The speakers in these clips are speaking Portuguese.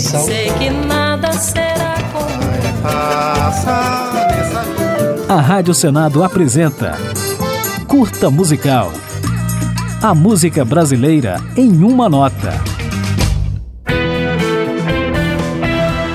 Sei que nada será como Passa nessa vida. A Rádio Senado apresenta Curta Musical. A música brasileira em uma nota.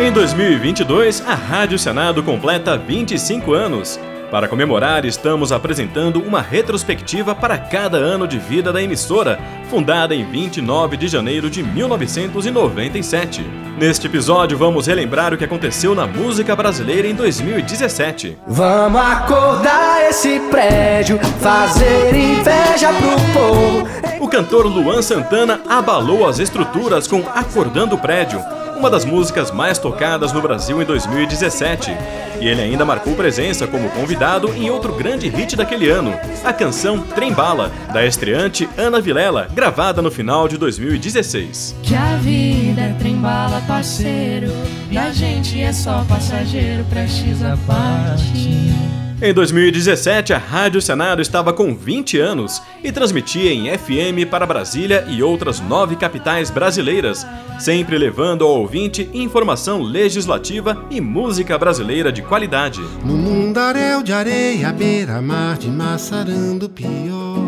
Em 2022, a Rádio Senado completa 25 anos. Para comemorar, estamos apresentando uma retrospectiva para cada ano de vida da emissora, fundada em 29 de janeiro de 1997. Neste episódio, vamos relembrar o que aconteceu na música brasileira em 2017. Vamos acordar esse prédio, fazer inveja pro povo. O cantor Luan Santana abalou as estruturas com Acordando o Prédio, uma das músicas mais tocadas no Brasil em 2017. E ele ainda marcou presença como convidado em outro grande hit daquele ano, a canção Trem Bala, da estreante Ana Vilela, gravada no final de 2016. Que a vida é trem-bala, parceiro. E a gente é só passageiro, prestes a parte. Em 2017, a Rádio Senado estava com 20 anos e transmitia em FM para Brasília e outras nove capitais brasileiras, sempre levando ao ouvinte informação legislativa e música brasileira de qualidade. No mundaréu de areia, beira-mar de maçarando pior.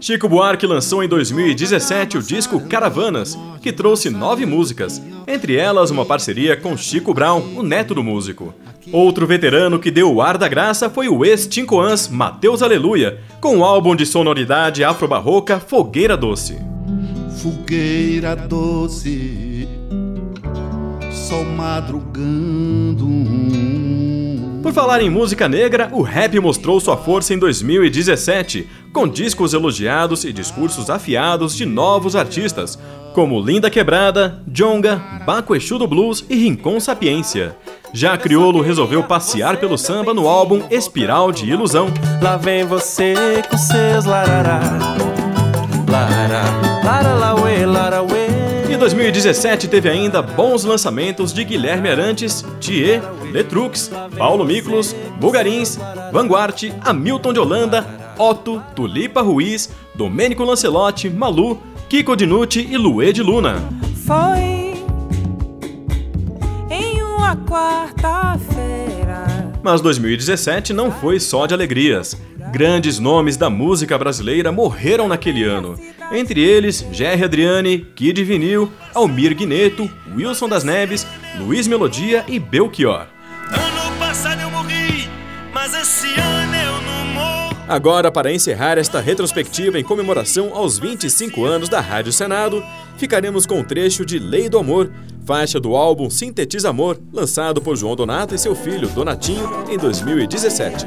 Chico Buarque lançou em 2017 o disco Caravanas, que trouxe nove músicas, entre elas uma parceria com Chico Brown, o neto do músico. Outro veterano que deu o ar da graça foi o ex-Cinco Ans Mateus Aleluia, com o álbum de sonoridade afro-barroca Fogueira Doce. Fogueira doce, sol madrugando. Por falar em música negra, o rap mostrou sua força em 2017, com discos elogiados e discursos afiados de novos artistas, como Linda Quebrada, Jonga, Baco Exu do Blues e Rincon Sapiência. Já Criolo resolveu passear pelo samba no álbum Espiral de Ilusão. Lá vem você com seus larará. 2017 teve ainda bons lançamentos de Guilherme Arantes, Thier, Letrux, Paulo Miklos, Bugarins, Vanguard, Hamilton de Holanda, Otto, Tulipa Ruiz, Domênico Lancelotti, Malu, Kiko Dinucci e Luê de Luna. Foi em uma quarta-feira. Mas 2017 não foi só de alegrias. Grandes nomes da música brasileira morreram naquele ano. Entre eles, Jerry Adriane, Kid Vinil, Almir Guineto, Wilson das Neves, Luiz Melodia e Belchior. Ano passado eu morri, mas esse ano eu não morro. Agora, para encerrar esta retrospectiva em comemoração aos 25 anos da Rádio Senado, ficaremos com um trecho de Lei do Amor, faixa do álbum Sintetiza Amor, lançado por João Donato e seu filho Donatinho em 2017.